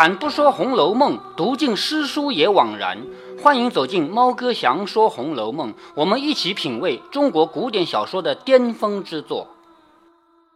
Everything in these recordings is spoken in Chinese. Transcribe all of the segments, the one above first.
开坛不说《红楼梦》，读尽诗书也枉然。欢迎走进猫哥祥说《红楼梦》，我们一起品味中国古典小说的巅峰之作。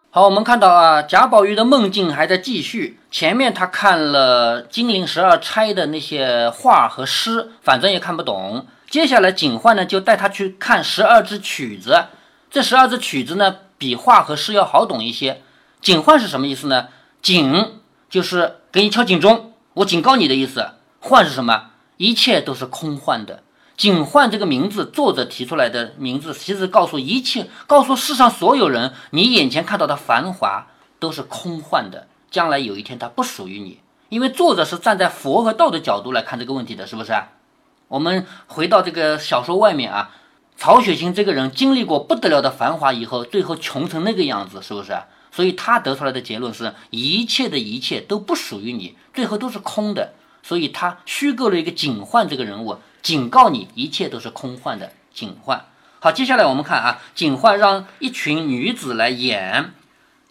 好，我们看到啊，贾宝玉的梦境还在继续。前面他看了金陵十二钗的那些画和诗，反正也看不懂。接下来警幻呢，就带他去看十二支曲子。这十二支曲子呢，比画和诗要好懂一些。警幻是什么意思呢？警就是给你敲警钟，我警告你的意思。幻是什么？一切都是空幻的。警幻这个名字，作者提出来的名字，其实告诉一切，告诉世上所有人，你眼前看到的繁华都是空幻的。将来有一天，它不属于你，因为作者是站在佛和道的角度来看这个问题的，是不是？我们回到这个小说外面啊，曹雪芹这个人经历过不得了的繁华以后，最后穷成那个样子，是不是？所以他得出来的结论是一切的一切都不属于你，最后都是空的。所以他虚构了一个警幻这个人物，警告你一切都是空幻的警幻。好，接下来我们看啊，警幻让一群女子来演，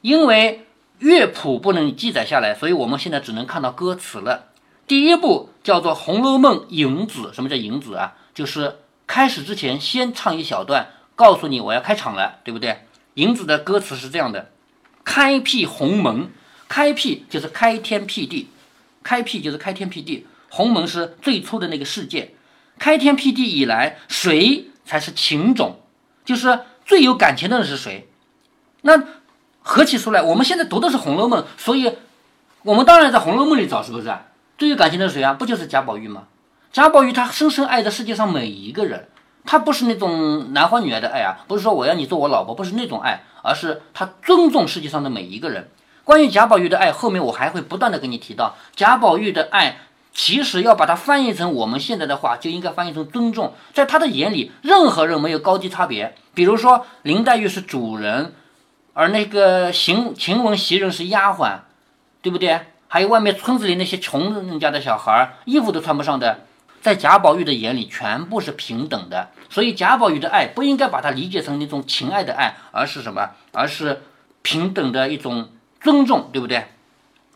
因为。乐谱不能记载下来，所以我们现在只能看到歌词了。第一部叫做《红楼梦·影子》，什么叫影子啊？就是开始之前先唱一小段，告诉你我要开场了，对不对？影子的歌词是这样的：开辟鸿门，开辟就是开天辟地，开辟就是开天辟地，鸿门是最初的那个世界。开天辟地以来，谁才是情种？就是最有感情的人是谁？那？合起出来，我们现在读的是《红楼梦》，所以，我们当然在《红楼梦》里找，是不是？最有感情的是谁啊？不就是贾宝玉吗？贾宝玉他深深爱着世界上每一个人，他不是那种男欢女爱的爱啊，不是说我要你做我老婆，不是那种爱，而是他尊重世界上的每一个人。关于贾宝玉的爱，后面我还会不断的跟你提到，贾宝玉的爱其实要把它翻译成我们现在的话，就应该翻译成尊重。在他的眼里，任何人没有高低差别。比如说林黛玉是主人。而那个晴晴雯袭人是丫鬟，对不对？还有外面村子里那些穷人家的小孩，衣服都穿不上的，在贾宝玉的眼里全部是平等的。所以贾宝玉的爱不应该把它理解成那种情爱的爱，而是什么？而是平等的一种尊重，对不对？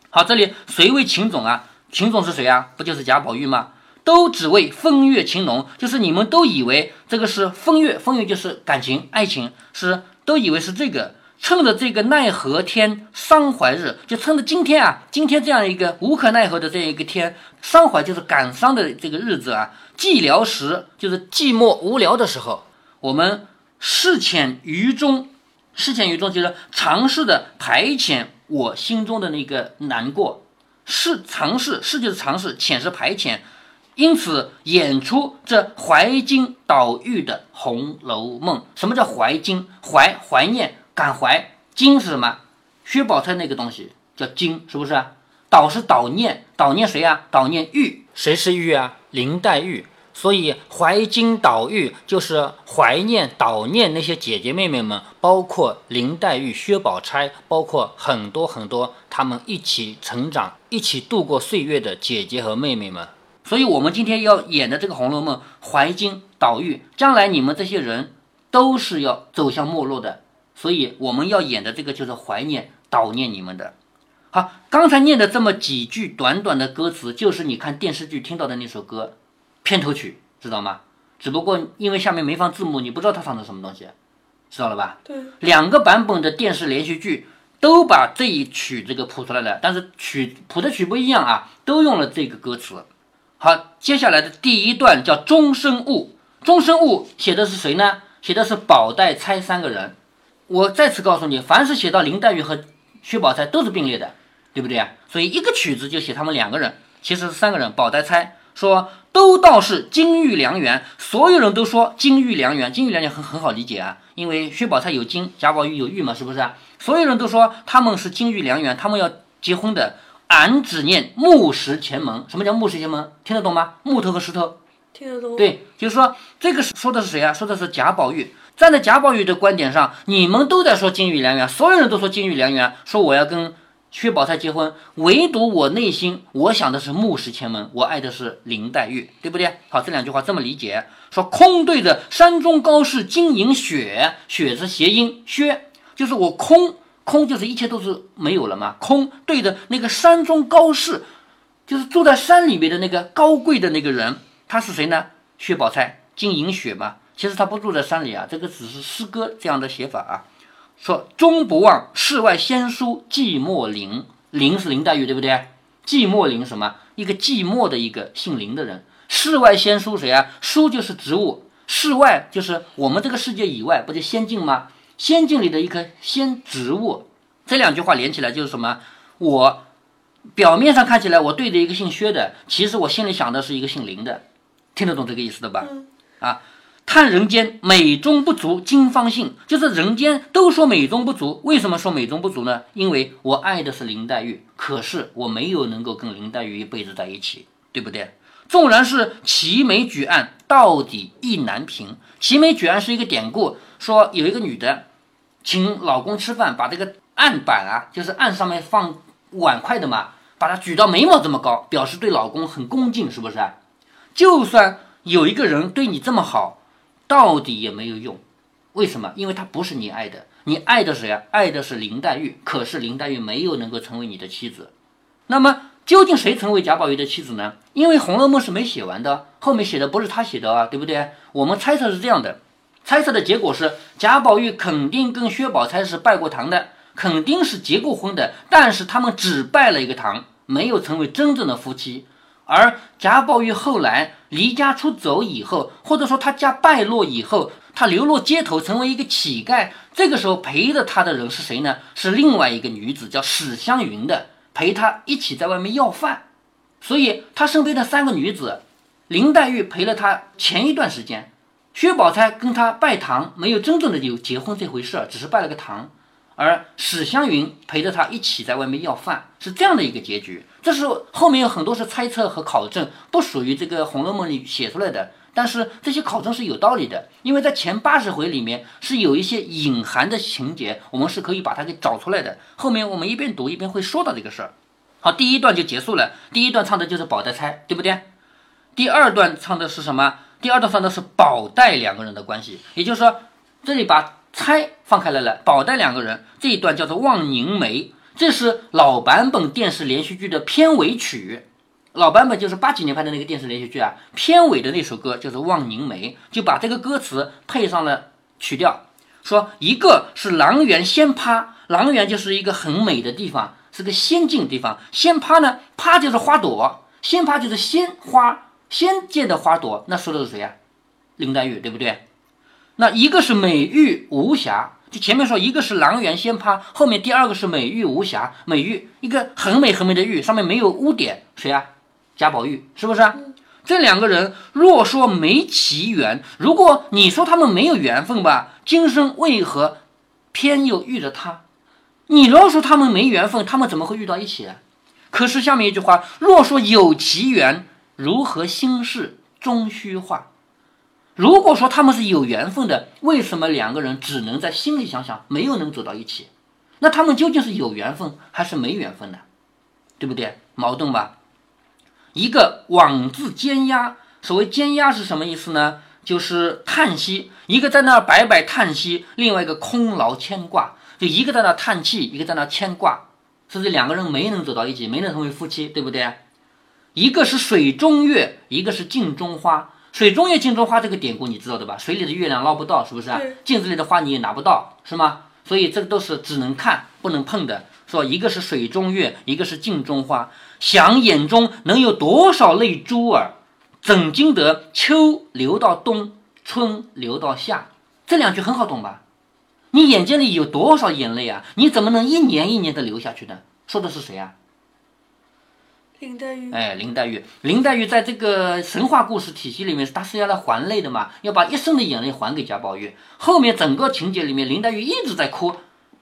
好，这里谁为情种啊？情种是谁啊？不就是贾宝玉吗？都只为风月情浓，就是你们都以为这个是风月，风月就是感情、爱情，是都以为是这个。趁着这个奈何天伤怀日，就趁着今天啊，今天这样一个无可奈何的这样一个天，伤怀就是感伤的这个日子啊，寂寥时就是寂寞无聊的时候，我们视遣于中，视遣于中就是尝试的排遣我心中的那个难过，是尝试，是就是尝试，遣是排遣，因此演出这怀金倒玉的《红楼梦》。什么叫怀金？怀怀念。感怀金是什么？薛宝钗那个东西叫金，是不是？导是导念，导念谁啊？导念玉，谁是玉啊？林黛玉。所以怀金导玉就是怀念、导念那些姐姐妹妹们，包括林黛玉、薛宝钗，包括很多很多他们一起成长、一起度过岁月的姐姐和妹妹们。所以，我们今天要演的这个《红楼梦》，怀金导玉，将来你们这些人都是要走向没落的。所以我们要演的这个就是怀念、悼念你们的。好，刚才念的这么几句短短的歌词，就是你看电视剧听到的那首歌片头曲，知道吗？只不过因为下面没放字幕，你不知道它唱的什么东西，知道了吧？对。两个版本的电视连续剧都把这一曲这个谱出来了，但是曲谱的曲不一样啊，都用了这个歌词。好，接下来的第一段叫《终身误》，《终身误》写的是谁呢？写的是宝黛钗三个人。我再次告诉你，凡是写到林黛玉和薛宝钗都是并列的，对不对啊？所以一个曲子就写他们两个人，其实是三个人。宝黛钗说都道是金玉良缘，所有人都说金玉良缘，金玉良缘很很好理解啊，因为薛宝钗有金，贾宝玉有玉嘛，是不是啊？所有人都说他们是金玉良缘，他们要结婚的。俺只念木石前盟，什么叫木石前盟？听得懂吗？木头和石头，听得懂。对，就是说这个说的是谁啊？说的是贾宝玉。站在贾宝玉的观点上，你们都在说金玉良缘，所有人都说金玉良缘，说我要跟薛宝钗结婚，唯独我内心我想的是木石前门，我爱的是林黛玉，对不对？好，这两句话这么理解，说空对着山中高士金银雪，雪是谐音，薛就是我空空就是一切都是没有了嘛，空对着那个山中高士，就是住在山里面的那个高贵的那个人，他是谁呢？薛宝钗，金银雪嘛。其实他不住在山里啊，这个只是诗歌这样的写法啊。说终不忘世外仙姝寂寞林，林是林黛玉，对不对？寂寞林什么？一个寂寞的一个姓林的人。世外仙姝谁啊？姝就是植物，世外就是我们这个世界以外，不就仙境吗？仙境里的一棵仙植物。这两句话连起来就是什么？我表面上看起来我对着一个姓薛的，其实我心里想的是一个姓林的，听得懂这个意思的吧？啊。叹人间美中不足，今方信。就是人间都说美中不足，为什么说美中不足呢？因为我爱的是林黛玉，可是我没有能够跟林黛玉一辈子在一起，对不对？纵然是齐眉举案，到底意难平。齐眉举案是一个典故，说有一个女的请老公吃饭，把这个案板啊，就是案上面放碗筷的嘛，把它举到眉毛这么高，表示对老公很恭敬，是不是？就算有一个人对你这么好。到底也没有用，为什么？因为他不是你爱的，你爱的谁啊？爱的是林黛玉。可是林黛玉没有能够成为你的妻子。那么究竟谁成为贾宝玉的妻子呢？因为《红楼梦》是没写完的，后面写的不是他写的啊，对不对？我们猜测是这样的，猜测的结果是贾宝玉肯定跟薛宝钗是拜过堂的，肯定是结过婚的，但是他们只拜了一个堂，没有成为真正的夫妻。而贾宝玉后来离家出走以后，或者说他家败落以后，他流落街头，成为一个乞丐。这个时候陪着他的人是谁呢？是另外一个女子，叫史湘云的，陪他一起在外面要饭。所以他身边的三个女子，林黛玉陪了他前一段时间，薛宝钗跟他拜堂，没有真正的有结婚这回事，只是拜了个堂。而史湘云陪着他一起在外面要饭，是这样的一个结局。这是后面有很多是猜测和考证，不属于这个《红楼梦》里写出来的。但是这些考证是有道理的，因为在前八十回里面是有一些隐含的情节，我们是可以把它给找出来的。后面我们一边读一边会说到这个事儿。好，第一段就结束了。第一段唱的就是宝黛钗，对不对？第二段唱的是什么？第二段唱的是宝黛两个人的关系，也就是说，这里把。钗放开来了，宝黛两个人这一段叫做《望凝眉》，这是老版本电视连续剧的片尾曲。老版本就是八几年拍的那个电视连续剧啊，片尾的那首歌就是《望凝眉》，就把这个歌词配上了曲调，说一个是阆园仙葩，阆园就是一个很美的地方，是个仙境地方。仙葩呢，葩就是花朵，仙葩就是鲜花，仙界的花朵。那说的是谁呀？林黛玉，对不对？那一个是美玉无瑕，就前面说一个是阆园仙葩，后面第二个是美玉无瑕。美玉一个很美很美的玉，上面没有污点，谁啊？贾宝玉是不是？这两个人若说没奇缘，如果你说他们没有缘分吧，今生为何偏又遇着他？你若说他们没缘分，他们怎么会遇到一起啊？可是下面一句话，若说有奇缘，如何心事终虚化？如果说他们是有缘分的，为什么两个人只能在心里想想，没有能走到一起？那他们究竟是有缘分还是没缘分呢？对不对？矛盾吧？一个枉字尖压，所谓尖压是什么意思呢？就是叹息，一个在那摆摆叹息，另外一个空劳牵挂，就一个在那叹气，一个在那牵挂，是不是两个人没能走到一起，没能成为夫妻，对不对？一个是水中月，一个是镜中花。水中月镜中花这个典故你知道的吧？水里的月亮捞不到，是不是啊？镜子里的花你也拿不到，是吗？所以这个都是只能看不能碰的。说一个是水中月，一个是镜中花，想眼中能有多少泪珠儿？怎经得秋流到冬，春流到夏？这两句很好懂吧？你眼睛里有多少眼泪啊？你怎么能一年一年的流下去呢？说的是谁啊？林黛玉，哎，林黛玉，林黛玉在这个神话故事体系里面，她是要来还泪的嘛，要把一生的眼泪还给贾宝玉。后面整个情节里面，林黛玉一直在哭，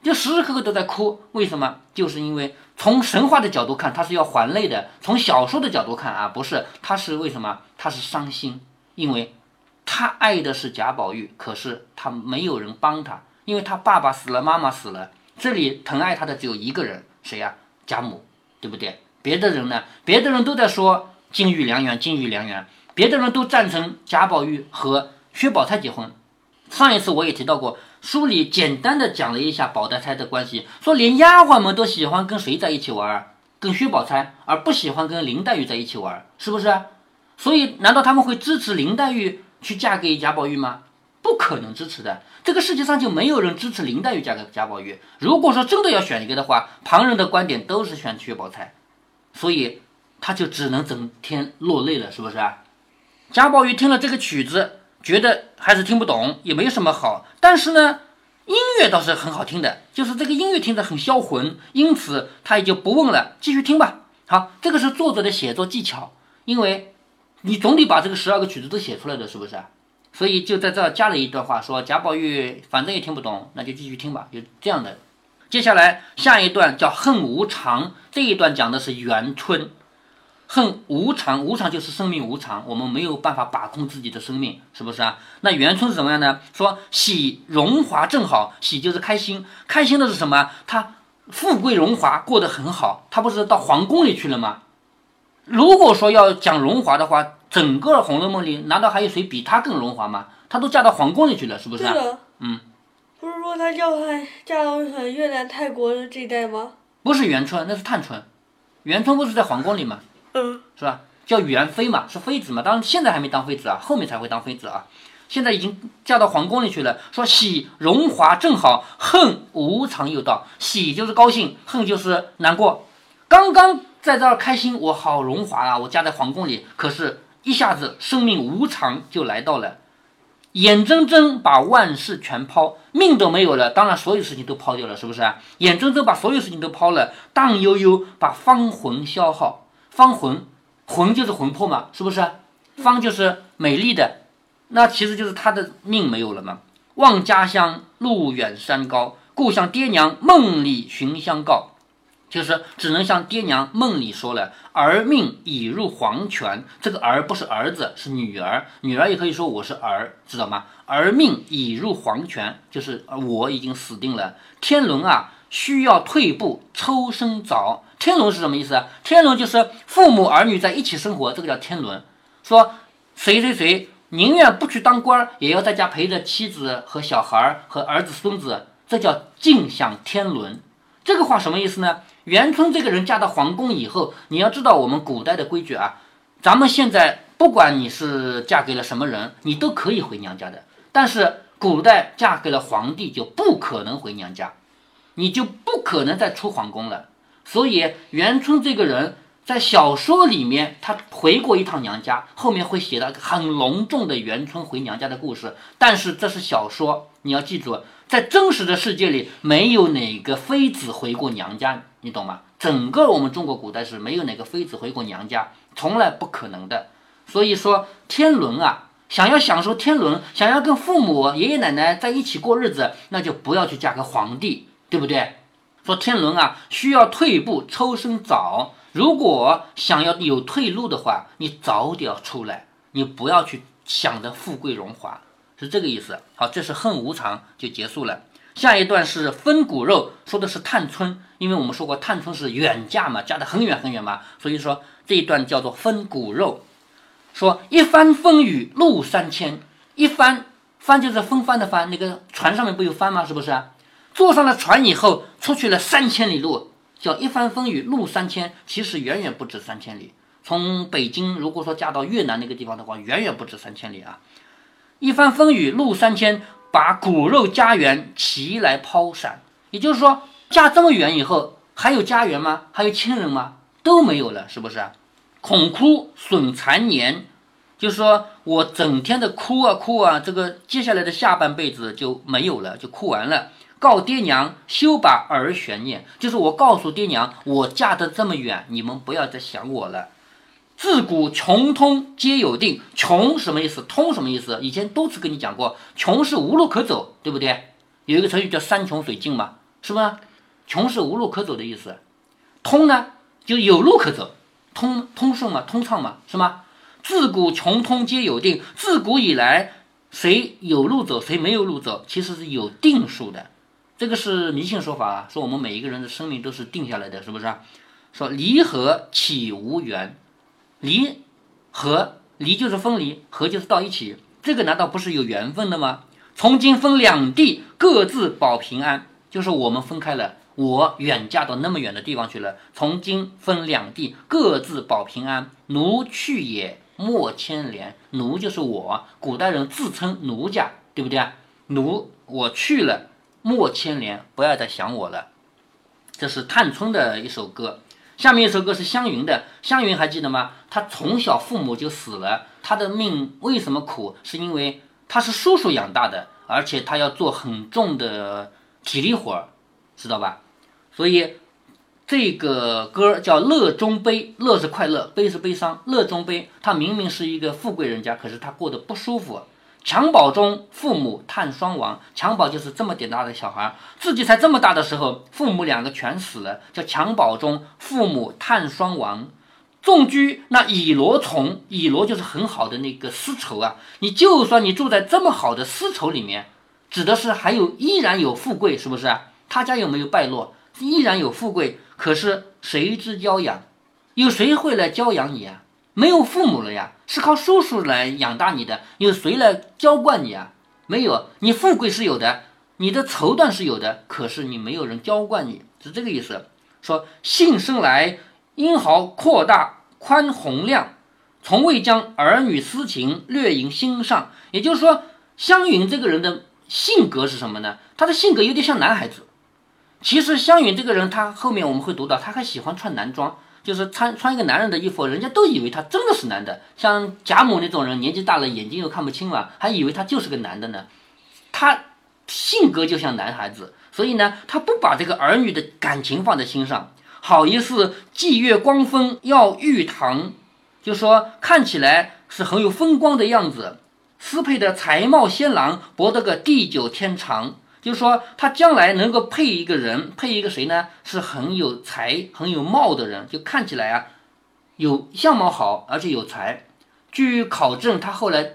就时时刻刻都在哭。为什么？就是因为从神话的角度看，她是要还泪的；从小说的角度看啊，不是，她是为什么？她是伤心，因为她爱的是贾宝玉，可是她没有人帮她，因为她爸爸死了，妈妈死了，这里疼爱她的只有一个人，谁呀？贾母，对不对？别的人呢？别的人都在说金玉良缘，金玉良缘。别的人都赞成贾宝玉和薛宝钗结婚。上一次我也提到过，书里简单的讲了一下宝黛钗的关系，说连丫鬟们都喜欢跟谁在一起玩，跟薛宝钗，而不喜欢跟林黛玉在一起玩，是不是？所以，难道他们会支持林黛玉去嫁给贾宝玉吗？不可能支持的。这个世界上就没有人支持林黛玉嫁给贾宝玉。如果说真的要选一个的话，旁人的观点都是选薛宝钗，所以他就只能整天落泪了，是不是啊？贾宝玉听了这个曲子，觉得还是听不懂，也没什么好。但是呢，音乐倒是很好听的，就是这个音乐听着很销魂，因此他也就不问了，继续听吧。好，这个是作者的写作技巧，因为。你总得把这个十二个曲子都写出来的是不是？所以就在这加了一段话，说贾宝玉反正也听不懂，那就继续听吧，就这样的。接下来下一段叫恨无常，这一段讲的是元春，恨无常，无常就是生命无常，我们没有办法把控自己的生命，是不是啊？那元春是什么样呢？说喜荣华正好，喜就是开心，开心的是什么？他富贵荣华过得很好，他不是到皇宫里去了吗？如果说要讲荣华的话，整个《红楼梦》里难道还有谁比她更荣华吗？她都嫁到皇宫里去了，是不是？啊，嗯，不是说她叫她嫁到越南、泰国的这一带吗？不是元春，那是探春。元春不是在皇宫里吗？嗯，是吧？叫元妃嘛，是妃子嘛。当然现在还没当妃子啊，后面才会当妃子啊。现在已经嫁到皇宫里去了。说喜荣华正好，恨无常又到。喜就是高兴，恨就是难过。刚刚。在这儿开心，我好荣华啊！我嫁在皇宫里，可是，一下子生命无常就来到了，眼睁睁把万事全抛，命都没有了，当然所有事情都抛掉了，是不是啊？眼睁睁把所有事情都抛了，荡悠悠把芳魂消耗，芳魂，魂就是魂魄嘛，是不是？芳就是美丽的，那其实就是他的命没有了嘛。望家乡路远山高，故乡爹娘梦里寻相告。就是只能像爹娘梦里说了，儿命已入黄泉。这个儿不是儿子，是女儿。女儿也可以说我是儿，知道吗？儿命已入黄泉，就是我已经死定了。天伦啊，需要退步抽身早。天伦是什么意思？天伦就是父母儿女在一起生活，这个叫天伦。说谁谁谁宁愿不去当官，也要在家陪着妻子和小孩和儿子孙子，这叫尽享天伦。这个话什么意思呢？元春这个人嫁到皇宫以后，你要知道我们古代的规矩啊。咱们现在不管你是嫁给了什么人，你都可以回娘家的。但是古代嫁给了皇帝就不可能回娘家，你就不可能再出皇宫了。所以元春这个人在小说里面他回过一趟娘家，后面会写到很隆重的元春回娘家的故事。但是这是小说，你要记住。在真实的世界里，没有哪个妃子回过娘家，你懂吗？整个我们中国古代是没有哪个妃子回过娘家，从来不可能的。所以说天伦啊，想要享受天伦，想要跟父母爷爷奶奶在一起过日子，那就不要去嫁给皇帝，对不对？说天伦啊，需要退步抽身早。如果想要有退路的话，你早点出来，你不要去想着富贵荣华。是这个意思。好，这是恨无常就结束了。下一段是分骨肉，说的是探春，因为我们说过探春是远嫁嘛，嫁得很远很远嘛，所以说这一段叫做分骨肉。说一帆风雨路三千，一帆帆就是风帆的帆，那个船上面不有帆吗？是不是？坐上了船以后，出去了三千里路，叫一帆风雨路三千，其实远远不止三千里。从北京如果说嫁到越南那个地方的话，远远不止三千里啊。一帆风雨路三千，把骨肉家园齐来抛散。也就是说，嫁这么远以后，还有家园吗？还有亲人吗？都没有了，是不是？恐哭损残年，就是说我整天的哭啊哭啊，这个接下来的下半辈子就没有了，就哭完了。告爹娘休把儿悬念，就是我告诉爹娘，我嫁得这么远，你们不要再想我了。自古穷通皆有定，穷什么意思？通什么意思？以前多次跟你讲过，穷是无路可走，对不对？有一个成语叫山穷水尽嘛，是吧？穷是无路可走的意思，通呢就有路可走，通通顺嘛，通畅嘛，是吗？自古穷通皆有定，自古以来谁有路走，谁没有路走，其实是有定数的。这个是迷信说法啊，说我们每一个人的生命都是定下来的，是不是？说离合岂无缘？离合离就是分离，合就是到一起，这个难道不是有缘分的吗？从今分两地，各自保平安，就是我们分开了，我远嫁到那么远的地方去了，从今分两地，各自保平安。奴去也，莫牵连。奴就是我，古代人自称奴家，对不对啊？奴，我去了，莫牵连，不要再想我了。这是探春的一首歌。下面一首歌是湘云的。湘云还记得吗？她从小父母就死了，她的命为什么苦？是因为她是叔叔养大的，而且她要做很重的体力活儿，知道吧？所以这个歌叫《乐中悲》，乐是快乐，悲是悲伤。乐中悲，他明明是一个富贵人家，可是他过得不舒服。襁褓中，父母叹双亡。襁褓就是这么点大的小孩，自己才这么大的时候，父母两个全死了，叫襁褓中父母叹双亡。纵居那以罗丛，以罗就是很好的那个丝绸啊。你就算你住在这么好的丝绸里面，指的是还有依然有富贵，是不是？他家有没有败落？依然有富贵，可是谁之教养？有谁会来教养你啊？没有父母了呀，是靠叔叔来养大你的。有谁来娇惯你啊？没有。你富贵是有的，你的绸缎是有的，可是你没有人娇惯你，是这个意思。说幸生来，英豪阔大宽宏量，从未将儿女私情略萦心上。也就是说，湘云这个人的性格是什么呢？他的性格有点像男孩子。其实湘云这个人，他后面我们会读到，他还喜欢穿男装。就是穿穿一个男人的衣服，人家都以为他真的是男的。像贾母那种人，年纪大了，眼睛又看不清了，还以为他就是个男的呢。他性格就像男孩子，所以呢，他不把这个儿女的感情放在心上。好一似霁月光风耀玉堂，就说看起来是很有风光的样子。斯配的才貌仙郎，博得个地久天长。就是说，他将来能够配一个人，配一个谁呢？是很有才、很有貌的人，就看起来啊，有相貌好，而且有才。据考证，他后来，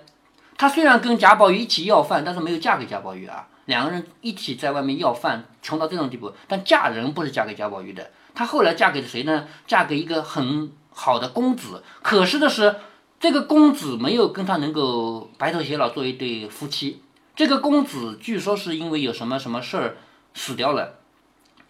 他虽然跟贾宝玉一起要饭，但是没有嫁给贾宝玉啊。两个人一起在外面要饭，穷到这种地步。但嫁人不是嫁给贾宝玉的，他后来嫁给了谁呢？嫁给一个很好的公子。可是的是，这个公子没有跟他能够白头偕老，做一对夫妻。这个公子据说是因为有什么什么事儿死掉了，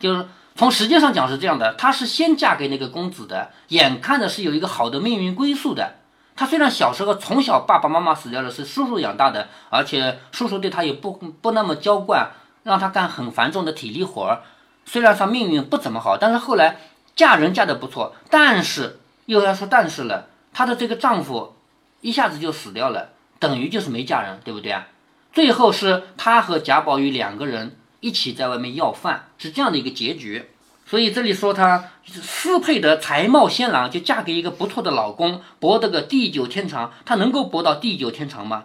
就是从时间上讲是这样的，她是先嫁给那个公子的，眼看着是有一个好的命运归宿的。她虽然小时候从小爸爸妈妈死掉了，是叔叔养大的，而且叔叔对她也不不那么娇惯，让她干很繁重的体力活儿。虽然她命运不怎么好，但是后来嫁人嫁得不错，但是又要说但是了，她的这个丈夫一下子就死掉了，等于就是没嫁人，对不对啊？最后是他和贾宝玉两个人一起在外面要饭，是这样的一个结局。所以这里说他私配的才貌仙郎，就嫁给一个不错的老公，博得个地久天长。他能够博到地久天长吗？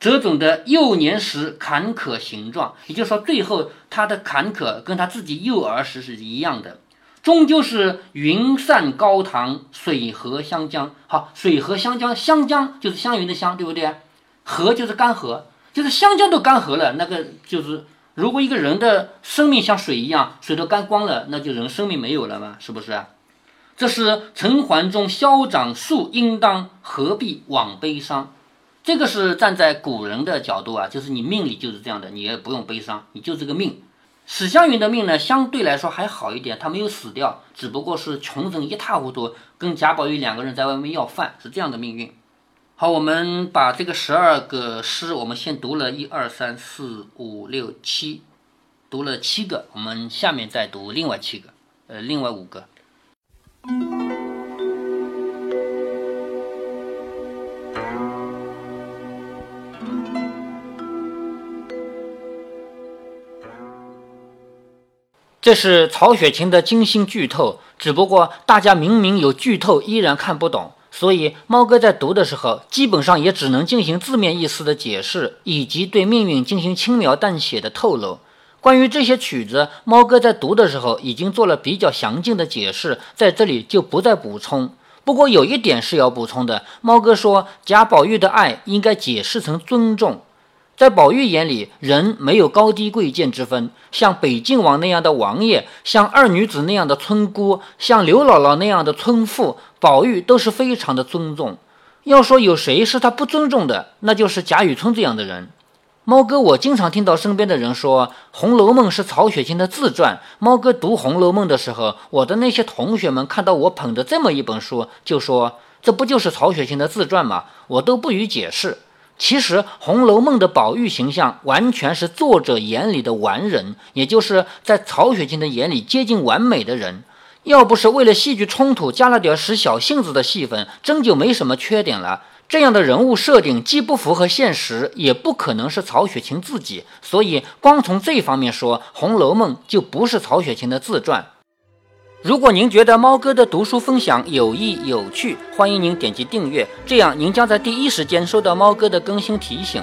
这种的幼年时坎坷形状，也就是说，最后他的坎坷跟他自己幼儿时是一样的，终究是云散高堂，水和湘江。好，水和湘江，湘江就是湘云的湘，对不对？河就是干涸。就是湘江都干涸了，那个就是如果一个人的生命像水一样，水都干光了，那就人生命没有了嘛，是不是啊？这是陈桓中消长树，应当何必枉悲伤？这个是站在古人的角度啊，就是你命里就是这样的，你也不用悲伤，你就这个命。史湘云的命呢，相对来说还好一点，她没有死掉，只不过是穷成一塌糊涂，跟贾宝玉两个人在外面要饭，是这样的命运。好，我们把这个十二个诗，我们先读了一二三四五六七，读了七个，我们下面再读另外七个，呃，另外五个。这是曹雪芹的精心剧透，只不过大家明明有剧透，依然看不懂。所以，猫哥在读的时候，基本上也只能进行字面意思的解释，以及对命运进行轻描淡写的透露。关于这些曲子，猫哥在读的时候已经做了比较详尽的解释，在这里就不再补充。不过有一点是要补充的，猫哥说贾宝玉的爱应该解释成尊重。在宝玉眼里，人没有高低贵贱之分。像北静王那样的王爷，像二女子那样的村姑，像刘姥姥那样的村妇，宝玉都是非常的尊重。要说有谁是他不尊重的，那就是贾雨村这样的人。猫哥，我经常听到身边的人说《红楼梦》是曹雪芹的自传。猫哥读《红楼梦》的时候，我的那些同学们看到我捧着这么一本书，就说：“这不就是曹雪芹的自传吗？”我都不予解释。其实，《红楼梦》的宝玉形象完全是作者眼里的完人，也就是在曹雪芹的眼里接近完美的人。要不是为了戏剧冲突加了点使小性子的戏份，真就没什么缺点了。这样的人物设定既不符合现实，也不可能是曹雪芹自己，所以光从这方面说，《红楼梦》就不是曹雪芹的自传。如果您觉得猫哥的读书分享有益有趣，欢迎您点击订阅，这样您将在第一时间收到猫哥的更新提醒。